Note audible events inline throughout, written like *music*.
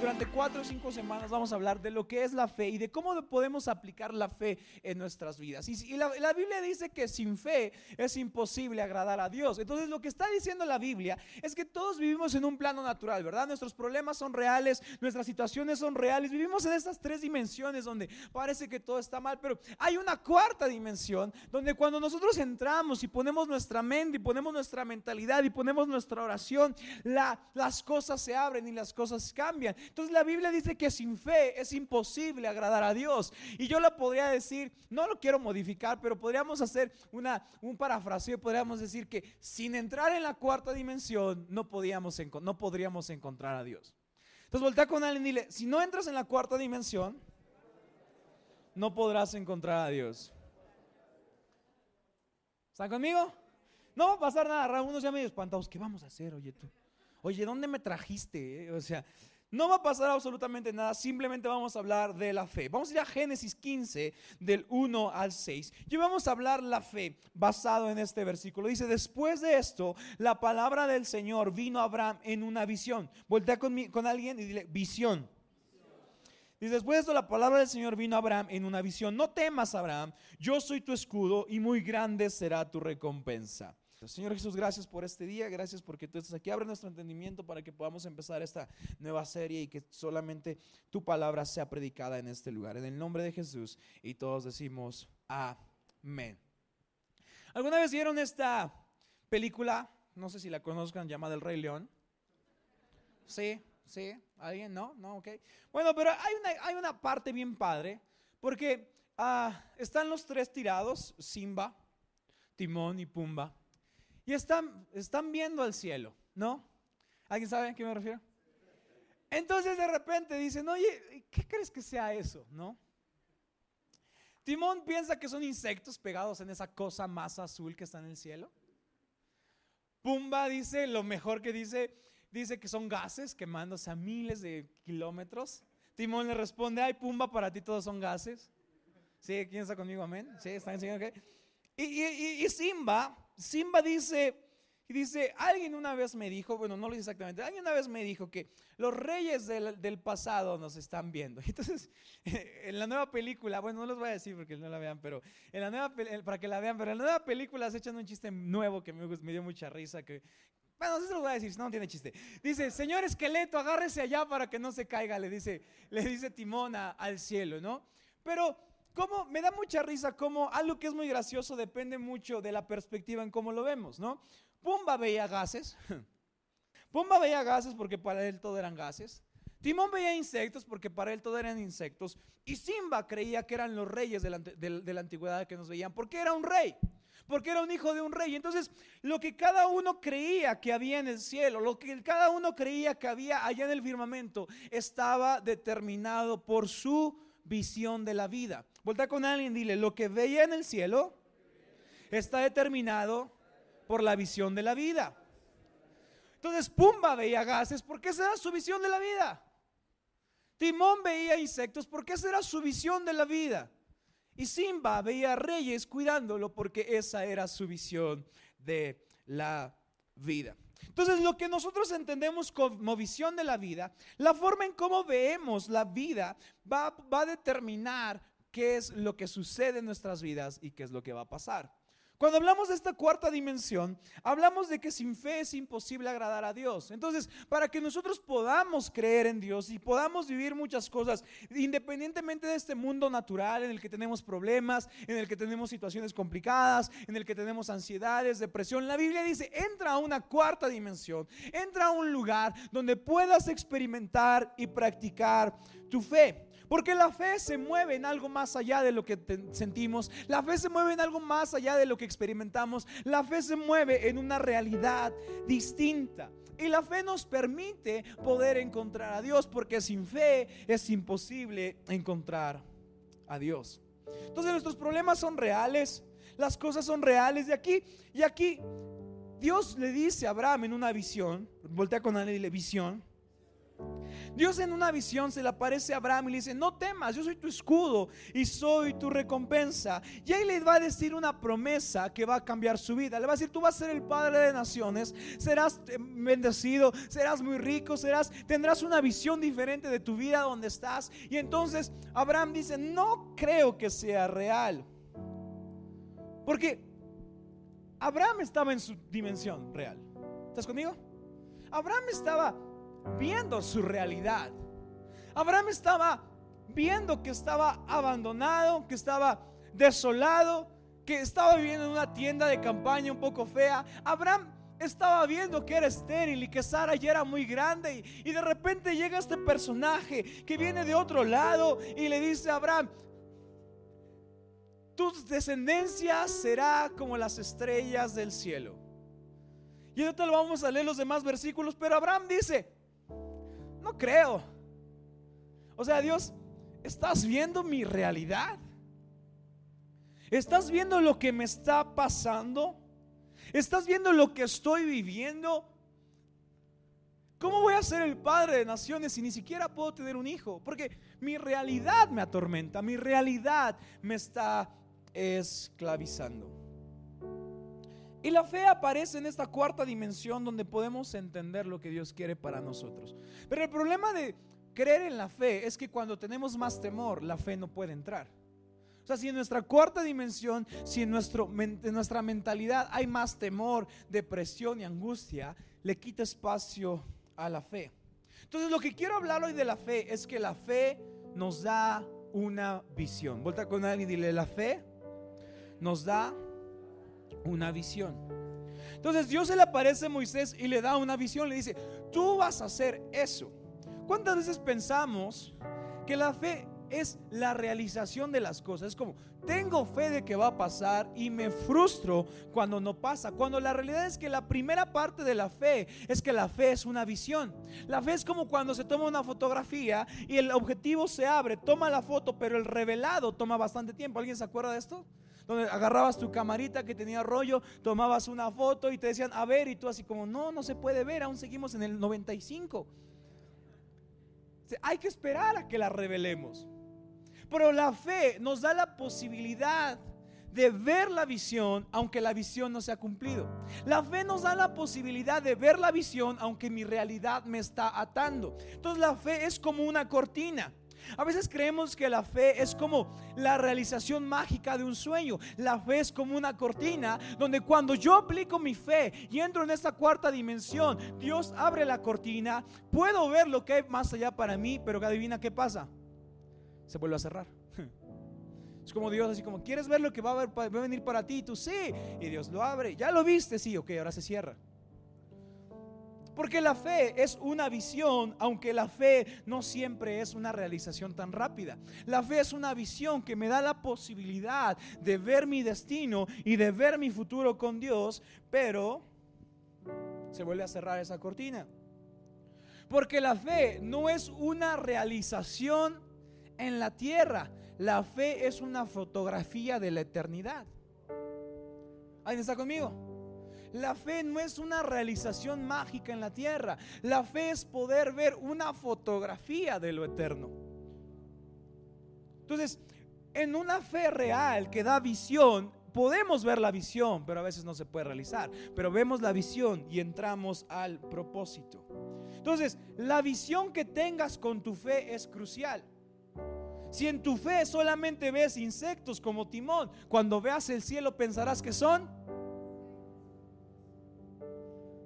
Durante cuatro o cinco semanas vamos a hablar de lo que es la fe y de cómo podemos aplicar la fe en nuestras vidas. Y, la, la, Biblia dice que sin fe es imposible agradar a Dios. Entonces lo que está diciendo la Biblia es que todos vivimos en un plano natural, ¿verdad? Nuestros problemas son reales, nuestras situaciones son reales. Vivimos en estas tres dimensiones donde parece que todo está mal, pero hay una cuarta dimensión donde cuando nosotros entramos y ponemos nuestra mente y ponemos nuestra mentalidad y ponemos nuestra oración, la, las cosas se abren y las cosas cambian. Entonces la Biblia dice que sin fe es imposible agradar a Dios. Y yo lo podría decir, no lo quiero modificar, pero podríamos hacer una, un parafraseo, podríamos decir que sin entrar en la cuarta dimensión no, podíamos, no podríamos encontrar a Dios. Entonces voltea con alguien y dile, si no entras en la cuarta dimensión, no podrás encontrar a Dios. ¿Están conmigo? No va a pasar nada, unos ya medio espantados. ¿Qué vamos a hacer, oye tú? Oye, ¿dónde me trajiste? Eh? O sea, no va a pasar absolutamente nada, simplemente vamos a hablar de la fe. Vamos a ir a Génesis 15, del 1 al 6. Y vamos a hablar la fe basado en este versículo. Dice, después de esto, la palabra del Señor vino a Abraham en una visión. Voltea con, con alguien y dile, visión. Dice, después de esto la palabra del Señor vino a Abraham en una visión. No temas, Abraham, yo soy tu escudo y muy grande será tu recompensa. Señor Jesús, gracias por este día, gracias porque tú estás aquí. Abre nuestro entendimiento para que podamos empezar esta nueva serie y que solamente tu palabra sea predicada en este lugar. En el nombre de Jesús y todos decimos amén. ¿Alguna vez vieron esta película? No sé si la conozcan, llamada El Rey León. Sí, sí, alguien, no, no, ok. Bueno, pero hay una, hay una parte bien padre porque ah, están los tres tirados, Simba, Timón y Pumba y están, están viendo al cielo, ¿no? ¿Alguien sabe a qué me refiero? Entonces de repente dicen, oye, ¿qué crees que sea eso? ¿No? Timón piensa que son insectos pegados en esa cosa más azul que está en el cielo. Pumba dice, lo mejor que dice, dice que son gases quemándose a miles de kilómetros. Timón le responde, ay, Pumba, para ti todos son gases. ¿Sí? ¿Quién está conmigo? Amén. ¿Sí? ¿Están enseñando? Okay? Y, y, y Simba Simba dice, y dice, alguien una vez me dijo, bueno, no lo dice exactamente, alguien una vez me dijo que los reyes del, pasado nos están viendo. *laughs* Entonces, en la nueva película, bueno, no los voy a decir porque no la vean, pero en la nueva, para que la vean, pero en la nueva película se echan un chiste nuevo que me, me dio mucha risa, que, bueno, no se lo voy a decir, no, no tiene chiste. Dice, señor esqueleto, agárrese allá para que no se caiga, le dice, le dice Timón al cielo, ¿no? Pero como me da mucha risa como algo que es muy gracioso depende mucho de la perspectiva en cómo lo vemos, ¿no? Pumba veía gases. *laughs* Pumba veía gases porque para él todo eran gases. Timón veía insectos porque para él todo eran insectos. Y Simba creía que eran los reyes de la, de la antigüedad que nos veían porque era un rey porque era un hijo de un rey. Entonces, lo que cada uno creía que había en el cielo, lo que cada uno creía que había allá en el firmamento, estaba determinado por su visión de la vida. Volta con alguien dile, lo que veía en el cielo está determinado por la visión de la vida. Entonces Pumba veía gases porque esa era su visión de la vida. Timón veía insectos porque esa era su visión de la vida. Y Simba veía reyes cuidándolo porque esa era su visión de la vida. Entonces, lo que nosotros entendemos como visión de la vida, la forma en cómo vemos la vida va, va a determinar qué es lo que sucede en nuestras vidas y qué es lo que va a pasar. Cuando hablamos de esta cuarta dimensión, hablamos de que sin fe es imposible agradar a Dios. Entonces, para que nosotros podamos creer en Dios y podamos vivir muchas cosas, independientemente de este mundo natural en el que tenemos problemas, en el que tenemos situaciones complicadas, en el que tenemos ansiedades, depresión, la Biblia dice, entra a una cuarta dimensión, entra a un lugar donde puedas experimentar y practicar tu fe. Porque la fe se mueve en algo más allá de lo que sentimos. La fe se mueve en algo más allá de lo que experimentamos. La fe se mueve en una realidad distinta. Y la fe nos permite poder encontrar a Dios, porque sin fe es imposible encontrar a Dios. Entonces nuestros problemas son reales, las cosas son reales de aquí. Y aquí Dios le dice a Abraham en una visión, voltea con él y le visión, Dios en una visión se le aparece a Abraham y le dice, no temas, yo soy tu escudo y soy tu recompensa. Y ahí le va a decir una promesa que va a cambiar su vida. Le va a decir, tú vas a ser el padre de naciones, serás eh, bendecido, serás muy rico, serás, tendrás una visión diferente de tu vida donde estás. Y entonces Abraham dice, no creo que sea real. Porque Abraham estaba en su dimensión real. ¿Estás conmigo? Abraham estaba viendo su realidad. Abraham estaba viendo que estaba abandonado, que estaba desolado, que estaba viviendo en una tienda de campaña un poco fea. Abraham estaba viendo que era estéril y que Sara ya era muy grande y, de repente llega este personaje que viene de otro lado y le dice a Abraham, tu descendencia será como las estrellas del cielo. Y ahorita lo vamos a leer los demás versículos, pero Abraham dice, no creo. O sea, Dios, ¿estás viendo mi realidad? ¿Estás viendo lo que me está pasando? ¿Estás viendo lo que estoy viviendo? ¿Cómo voy a ser el padre de naciones si ni siquiera puedo tener un hijo? Porque mi realidad me atormenta, mi realidad me está esclavizando. Y la fe aparece en esta cuarta dimensión donde podemos entender lo que Dios quiere para nosotros. Pero el problema de creer en la fe es que cuando tenemos más temor, la fe no puede entrar. O sea, si en nuestra cuarta dimensión, si en, nuestro, en nuestra mentalidad hay más temor, depresión y angustia, le quita espacio a la fe. Entonces lo que quiero hablar hoy de la fe es que la fe nos da una visión. Vuelta con alguien y dile, la fe nos da una visión. Entonces Dios se le aparece a Moisés y le da una visión, le dice, tú vas a hacer eso. ¿Cuántas veces pensamos que la fe es la realización de las cosas? Es como, tengo fe de que va a pasar y me frustro cuando no pasa. Cuando la realidad es que la primera parte de la fe es que la fe es una visión. La fe es como cuando se toma una fotografía y el objetivo se abre, toma la foto, pero el revelado toma bastante tiempo. ¿Alguien se acuerda de esto? Donde agarrabas tu camarita que tenía rollo, tomabas una foto y te decían, a ver, y tú así como, no, no se puede ver, aún seguimos en el 95. Hay que esperar a que la revelemos. Pero la fe nos da la posibilidad de ver la visión aunque la visión no se ha cumplido. La fe nos da la posibilidad de ver la visión aunque mi realidad me está atando. Entonces la fe es como una cortina. A veces creemos que la fe es como la realización mágica de un sueño. La fe es como una cortina donde cuando yo aplico mi fe y entro en esta cuarta dimensión, Dios abre la cortina, puedo ver lo que hay más allá para mí, pero que adivina qué pasa. Se vuelve a cerrar. *laughs* Es como Dios, así como, ¿quieres ver lo que va a, venir para ti? tú sí. Y Dios lo abre. ¿Ya lo viste? Sí, ok, ahora se cierra. Porque la fe es una visión, aunque la fe no siempre es una realización tan rápida. La fe es una visión que me da la posibilidad de ver mi destino y de ver mi futuro con Dios, pero se vuelve a cerrar esa cortina. Porque la fe no es una realización en la tierra, la fe es una fotografía de la eternidad. ¿Alguien está conmigo? La fe no es una realización mágica en la tierra. La fe es poder ver una fotografía de lo eterno. Entonces, en una fe real que da visión, podemos ver la visión, pero a veces no se puede realizar. Pero vemos la visión y entramos al propósito. Entonces, la visión que tengas con tu fe es crucial. Si en tu fe solamente ves insectos como timón, cuando veas el cielo pensarás que son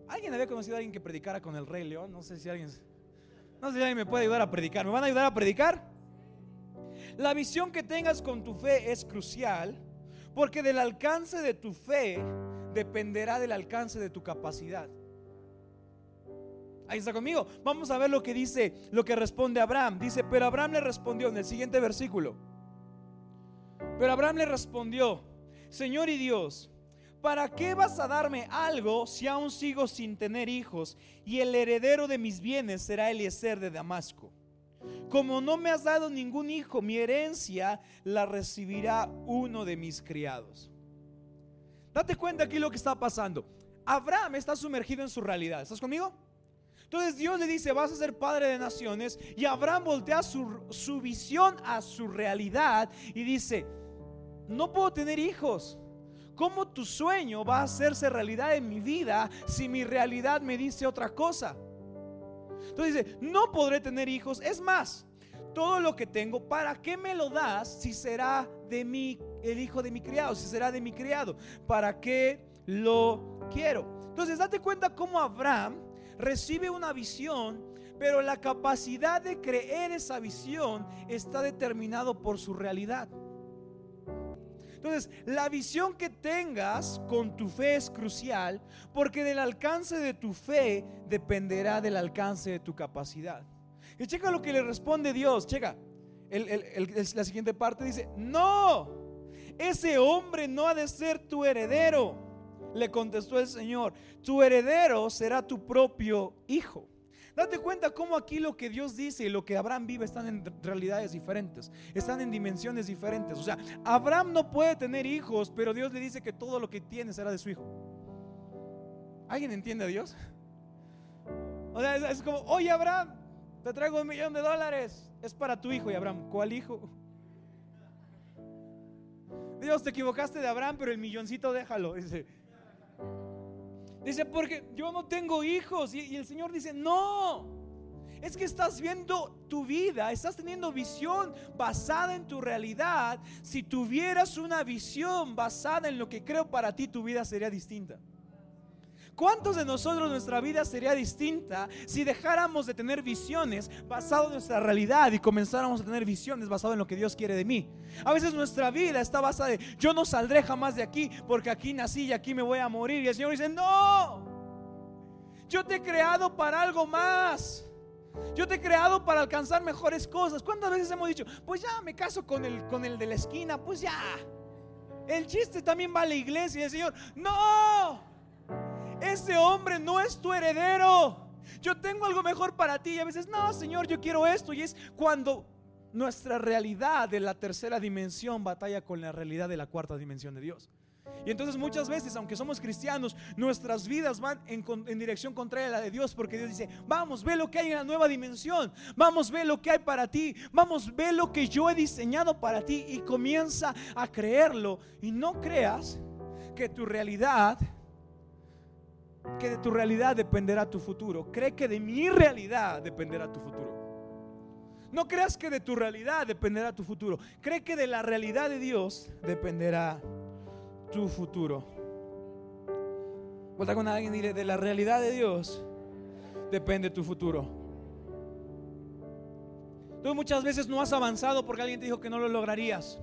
¿Alguien había conocido a alguien que predicara con el Rey León? No sé si alguien. No sé si alguien me puede ayudar a predicar. ¿Me van a ayudar a predicar? La visión que tengas con tu fe es crucial porque del alcance de tu fe dependerá del alcance de tu capacidad. Ahí está conmigo. Vamos a ver lo que dice, lo que responde Abraham. Dice, pero Abraham le respondió en el siguiente versículo. Pero Abraham le respondió, Señor y Dios, ¿para qué vas a darme algo si aún sigo sin tener hijos y el heredero de mis bienes será Eliezer de Damasco? Como no me has dado ningún hijo, mi herencia la recibirá uno de mis criados. Date cuenta aquí lo que está pasando. Abraham está sumergido en su realidad. ¿Estás conmigo? Entonces Dios le dice, vas a ser padre de naciones. Y Abraham voltea su, su visión a su realidad y dice, no puedo tener hijos. ¿Cómo tu sueño va a hacerse realidad en mi vida si mi realidad me dice otra cosa? Entonces dice, no podré tener hijos. Es más, todo lo que tengo, ¿para qué me lo das si será de mí el hijo de mi criado? Si será de mi criado, ¿para qué lo quiero? Entonces, date cuenta cómo Abraham recibe una visión, pero la capacidad de creer esa visión está determinado por su realidad. Entonces, la visión que tengas con tu fe es crucial porque del alcance de tu fe dependerá del alcance de tu capacidad. Y checa lo que le responde Dios, checa. la siguiente parte dice, no, ese hombre no ha de ser tu heredero. Le contestó el Señor, tu heredero será tu propio hijo. Date cuenta cómo aquí lo que Dios dice y lo que Abraham vive están en realidades diferentes, están en dimensiones diferentes. O sea, Abraham no puede tener hijos, pero Dios le dice que todo lo que tiene será de su hijo. ¿Alguien entiende a Dios? O sea, es, como, oye Abraham, te traigo un millón de dólares, es para tu hijo. Y Abraham, ¿cuál hijo? Dios, te equivocaste de Abraham, pero el milloncito déjalo. Dice, Dice, porque yo no tengo hijos. Y, el Señor dice, no. Es que estás viendo tu vida, estás teniendo visión basada en tu realidad. Si tuvieras una visión basada en lo que creo para ti, tu vida sería distinta. ¿Cuántos de nosotros nuestra vida sería distinta si dejáramos de tener visiones basado en nuestra realidad y comenzáramos a tener visiones basado en lo que Dios quiere de mí? A veces nuestra vida está basada de yo no saldré jamás de aquí porque aquí nací y aquí me voy a morir. Y el Señor dice, no, yo te he creado para algo más. Yo te he creado para alcanzar mejores cosas. ¿Cuántas veces hemos dicho, pues ya me caso con el, con el de la esquina? Pues ya. El chiste también va a la iglesia y el Señor, no ese hombre no es tu heredero. Yo tengo algo mejor para ti. Y a veces, no, Señor, yo quiero esto. Y es cuando nuestra realidad de la tercera dimensión batalla con la realidad de la cuarta dimensión de Dios. Y entonces muchas veces, aunque somos cristianos, nuestras vidas van en, dirección contraria a la de Dios, porque Dios dice, vamos, ve lo que hay en la nueva dimensión, vamos, ve lo que hay para ti, vamos, ve lo que yo he diseñado para ti y comienza a creerlo. Y no creas que tu realidad que de tu realidad dependerá tu futuro. Cree que de mi realidad dependerá tu futuro. No creas que de tu realidad dependerá tu futuro. Cree que de la realidad de Dios dependerá tu futuro. Vuelta con alguien y de la realidad de Dios depende tu futuro. Tú muchas veces no has avanzado porque alguien te dijo que no lo lograrías.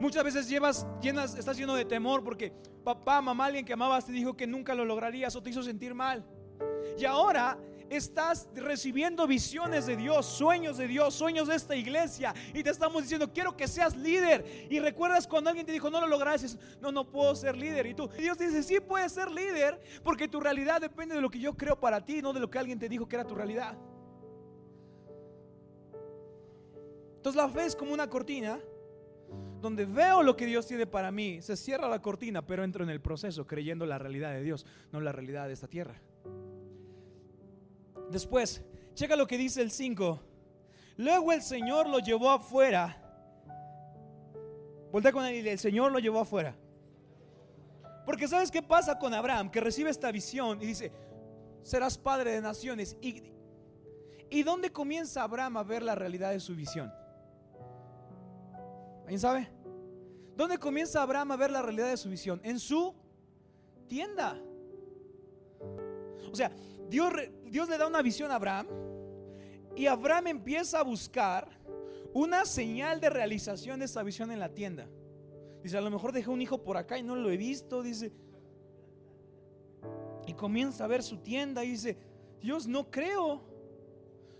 Muchas veces llevas, llenas, estás lleno de temor porque papá, mamá, alguien que amabas te dijo que nunca lo lograrías o te hizo sentir mal. Y ahora estás recibiendo visiones de Dios, sueños de Dios, sueños de esta iglesia y te estamos diciendo, quiero que seas líder. Y recuerdas cuando alguien te dijo, no lo lograrás, no, no puedo ser líder. Y tú, Dios dice, sí puedes ser líder porque tu realidad depende de lo que yo creo para ti, no de lo que alguien te dijo que era tu realidad. Entonces la fe es como una cortina donde veo lo que Dios tiene para mí, se cierra la cortina, pero entro en el proceso creyendo la realidad de Dios, no la realidad de esta tierra. Después, checa lo que dice el 5. Luego el Señor lo llevó afuera. Voltea con él y el Señor lo llevó afuera. Porque ¿sabes qué pasa con Abraham? Que recibe esta visión y dice, serás padre de naciones. ¿Y, ¿Y dónde comienza Abraham a ver la realidad de su visión? ¿Alguien sabe? ¿Dónde comienza Abraham a ver la realidad de su visión? En su tienda. O sea, Dios, Dios le da una visión a Abraham y Abraham empieza a buscar una señal de realización de esa visión en la tienda. Dice, a lo mejor dejé un hijo por acá y no lo he visto. Dice, y comienza a ver su tienda y dice, Dios, no creo.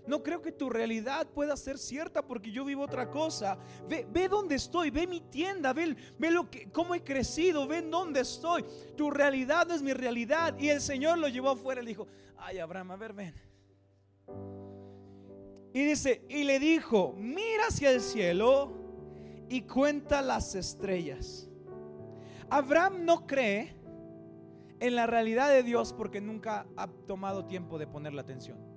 No creo que tu realidad pueda ser cierta porque yo vivo otra cosa. Ve, ve dónde estoy, ve mi tienda, ve, ve lo que, cómo he crecido, ve dónde estoy. Tu realidad no es mi realidad. Y el Señor lo llevó afuera y le dijo, ay Abraham, a ver, ven. Y dice, y le dijo, mira hacia el cielo y cuenta las estrellas. Abraham no cree en la realidad de Dios porque nunca ha tomado tiempo de ponerle atención.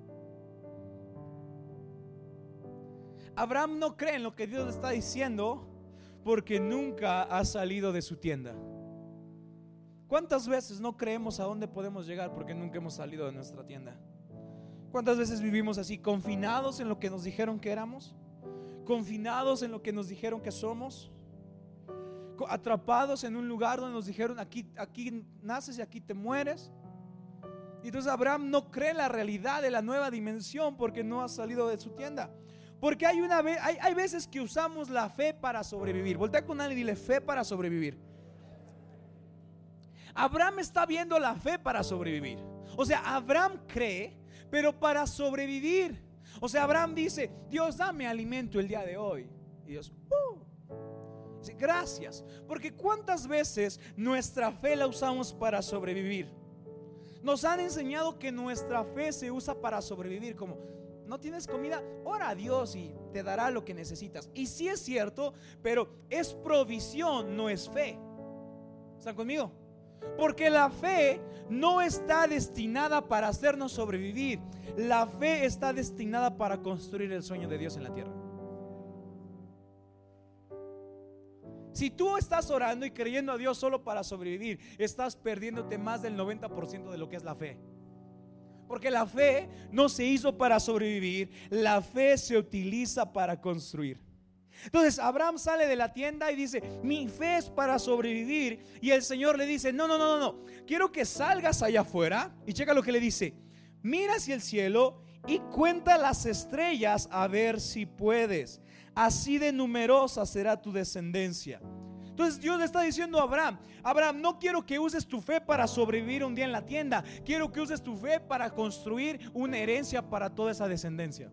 Abraham no cree en lo que Dios está diciendo porque nunca ha salido de su tienda. ¿Cuántas veces no creemos a dónde podemos llegar porque nunca hemos salido de nuestra tienda? ¿Cuántas veces vivimos así, confinados en lo que nos dijeron que éramos? ¿Confinados en lo que nos dijeron que somos? ¿Atrapados en un lugar donde nos dijeron aquí, aquí naces y aquí te mueres? Y entonces Abraham no cree la realidad de la nueva dimensión porque no ha salido de su tienda. Porque hay, una vez, hay, hay veces que usamos la fe para sobrevivir. Voltea con alguien y dile fe para sobrevivir. Abraham está viendo la fe para sobrevivir. O sea, Abraham cree, pero para sobrevivir. O sea, Abraham dice, Dios, dame alimento el día de hoy. Y Dios, uh, gracias. Porque cuántas veces nuestra fe la usamos para sobrevivir. Nos han enseñado que nuestra fe se usa para sobrevivir, como, no tienes comida, ora a Dios y te dará lo que necesitas. Y sí es cierto, pero es provisión, no es fe. ¿Están conmigo? Porque la fe no está destinada para hacernos sobrevivir. La fe está destinada para construir el sueño de Dios en la tierra. Si tú estás orando y creyendo a Dios solo para sobrevivir, estás perdiéndote más del 90% de lo que es la fe. Porque la fe no se hizo para sobrevivir, la fe se utiliza para construir. Entonces Abraham sale de la tienda y dice, mi fe es para sobrevivir. Y el Señor le dice, no, no, no, no, no, quiero que salgas allá afuera. Y checa lo que le dice, mira hacia el cielo y cuenta las estrellas a ver si puedes. Así de numerosa será tu descendencia. Entonces Dios le está diciendo a Abraham, Abraham, no quiero que uses tu fe para sobrevivir un día en la tienda, quiero que uses tu fe para construir una herencia para toda esa descendencia.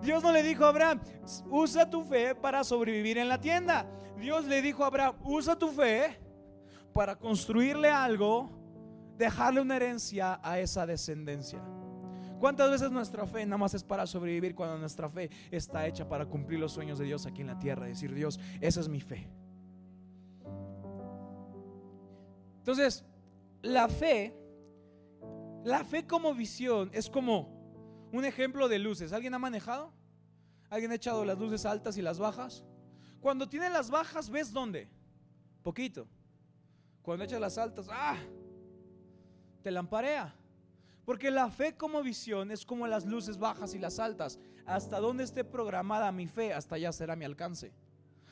Dios no le dijo a Abraham, usa tu fe para sobrevivir en la tienda. Dios le dijo a Abraham, usa tu fe para construirle algo, dejarle una herencia a esa descendencia. ¿Cuántas veces nuestra fe nada más es para sobrevivir cuando nuestra fe está hecha para cumplir los sueños de Dios aquí en la tierra? Decir, Dios, esa es mi fe. Entonces, la fe, la fe como visión es como un ejemplo de luces. ¿Alguien ha manejado? ¿Alguien ha echado las luces altas y las bajas? Cuando tiene las bajas, ¿ves dónde? Poquito. Cuando echas las altas, ¡ah! Te lamparea. Porque la fe como visión es como las luces bajas y las altas. Hasta donde esté programada mi fe, hasta allá será mi alcance.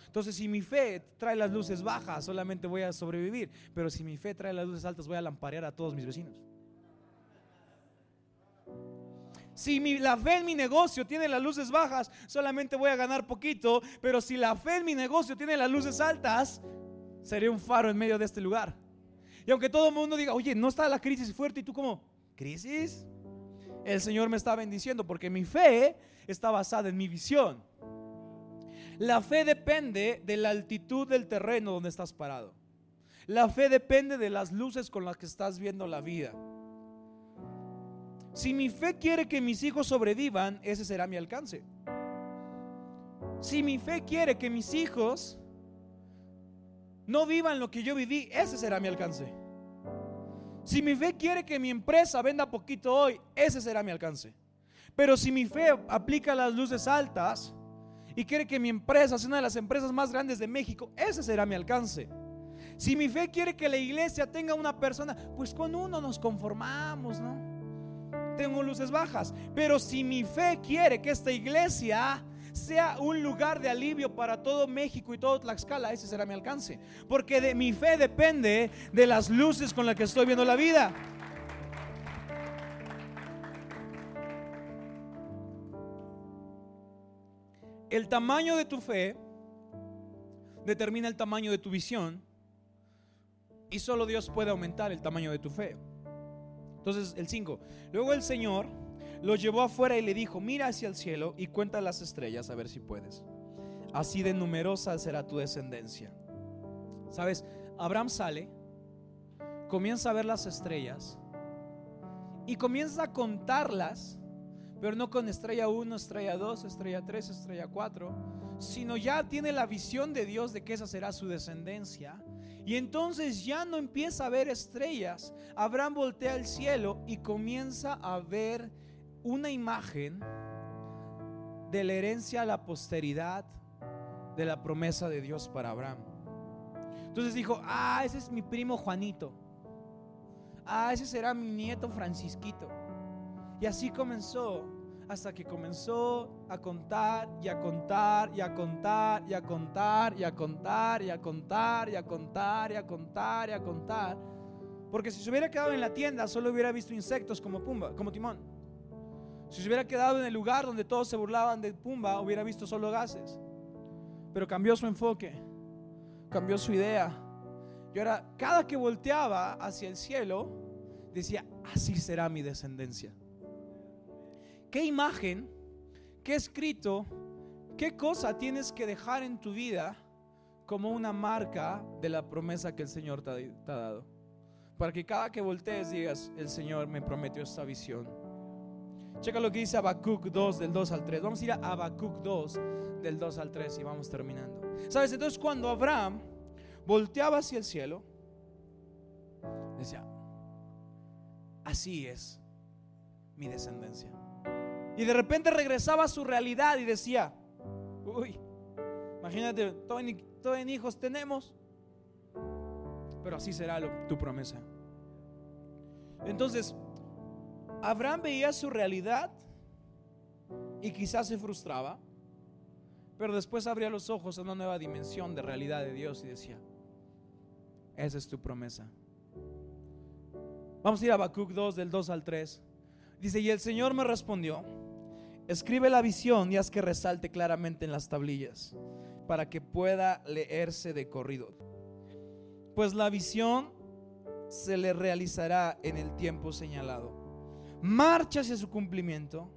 Entonces, si mi fe trae las luces bajas, solamente voy a sobrevivir. Pero si mi fe trae las luces altas, voy a lamparear a todos mis vecinos. Si la fe en mi negocio tiene las luces bajas, solamente voy a ganar poquito. Pero si la fe en mi negocio tiene las luces altas, seré un faro en medio de este lugar. Y aunque todo el mundo diga, oye, no está la crisis fuerte, y tú como, ¿crisis? El Señor me está bendiciendo porque mi fe está basada en mi visión. La fe depende de la altitud del terreno donde estás parado. La fe depende de las luces con las que estás viendo la vida. Si mi fe quiere que mis hijos sobrevivan, ese será mi alcance. Si mi fe quiere que mis hijos no vivan lo que yo viví, ese será mi alcance. Si mi fe quiere que mi empresa venda poquito hoy, ese será mi alcance. Pero si mi fe aplica las luces altas y quiere que mi empresa sea una de las empresas más grandes de México, ese será mi alcance. Si mi fe quiere que la iglesia tenga una persona, pues con uno nos conformamos, ¿no? tengo luces bajas. Pero si mi fe quiere que esta iglesia sea un lugar de alivio para todo México y todo Tlaxcala, ese será mi alcance. Porque de mi fe depende de las luces con las que estoy viendo la vida. El tamaño de tu fe determina el tamaño de tu visión y solo Dios puede aumentar el tamaño de tu fe. Entonces, el 5. Luego el Señor lo llevó afuera y le dijo, mira hacia el cielo y cuenta las estrellas a ver si puedes. Así de numerosa será tu descendencia. Sabes, Abraham sale, comienza a ver las estrellas y comienza a contarlas, pero no con estrella 1, estrella 2, estrella 3, estrella 4, sino ya tiene la visión de Dios de que esa será su descendencia y entonces ya no empieza a ver estrellas. Abraham voltea al cielo y comienza a ver una imagen de la herencia a la posteridad de la promesa de Dios para Abraham. Entonces dijo, ah, ese es mi primo Juanito. Ah, ese será mi nieto Francisquito. Y así comenzó, hasta que comenzó a contar y a contar y a contar y a contar y a contar y a contar y a contar y a contar y a contar. Porque si se hubiera quedado en la tienda, solo hubiera visto insectos como Pumba, como Timón. Si se hubiera quedado en el lugar donde todos se burlaban de Pumba, hubiera visto solo gases. Pero cambió su enfoque, cambió su idea. Y ahora, cada que volteaba hacia el cielo, decía, así será mi descendencia. ¿Qué imagen, qué escrito, qué cosa tienes que dejar en tu vida como una marca de la promesa que el Señor te ha, dado? Para que cada que voltees digas, el Señor me prometió esta visión. Checa lo que dice Habacuc 2 del 2 al 3. Vamos a ir a Habacuc 2 del 2 al 3 y vamos terminando. ¿Sabes? Entonces cuando Abraham volteaba hacia el cielo, decía, así es mi descendencia. Y de repente regresaba a su realidad y decía, uy, imagínate, todos en, hijos tenemos, pero así será tu promesa. Entonces, Abraham veía su realidad y quizás se frustraba, pero después abría los ojos a una nueva dimensión de realidad de Dios y decía, esa es tu promesa. Vamos a ir a Habacuc 2 del 2 al 3. Dice, y el Señor me respondió, Escribe la visión y haz que resalte claramente en las tablillas para que pueda leerse de corrido. Pues la visión se le realizará en el tiempo señalado. Marcha hacia su cumplimiento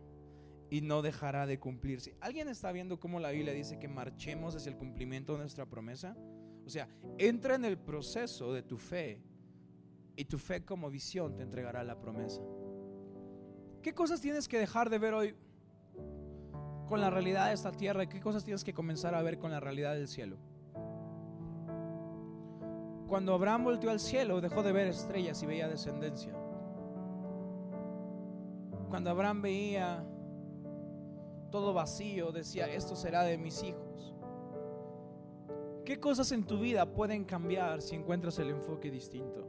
y no dejará de cumplirse. ¿Alguien está viendo cómo la Biblia dice que marchemos hacia el cumplimiento de nuestra promesa? O sea, entra en el proceso de tu fe y tu fe como visión te entregará la promesa. ¿Qué cosas tienes que dejar de ver hoy? con la realidad de esta tierra y qué cosas tienes que comenzar a ver con la realidad del cielo. Cuando Abraham volteó al cielo, dejó de ver estrellas y veía descendencia. Cuando Abraham veía todo vacío, decía, esto será de mis hijos. ¿Qué cosas en tu vida pueden cambiar si encuentras el enfoque distinto?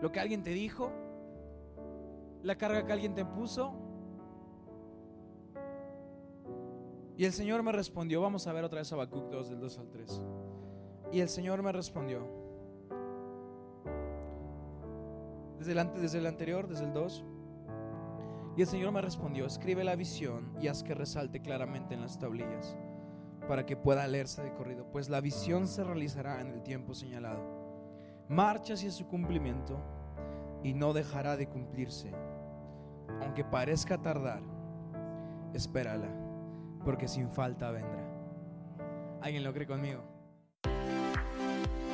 ¿Lo que alguien te dijo? ¿La carga que alguien te puso? Y el Señor me respondió, vamos a ver otra vez Habacuc 2 del 2 al 3. Y el Señor me respondió, desde el, desde el anterior, desde el 2. Y el Señor me respondió, escribe la visión y haz que resalte claramente en las tablillas, para que pueda leerse de corrido, pues la visión se realizará en el tiempo señalado. Marcha hacia su cumplimiento y no dejará de cumplirse. Aunque parezca tardar, espérala porque sin falta vendrá. ¿Alguien lo cree conmigo?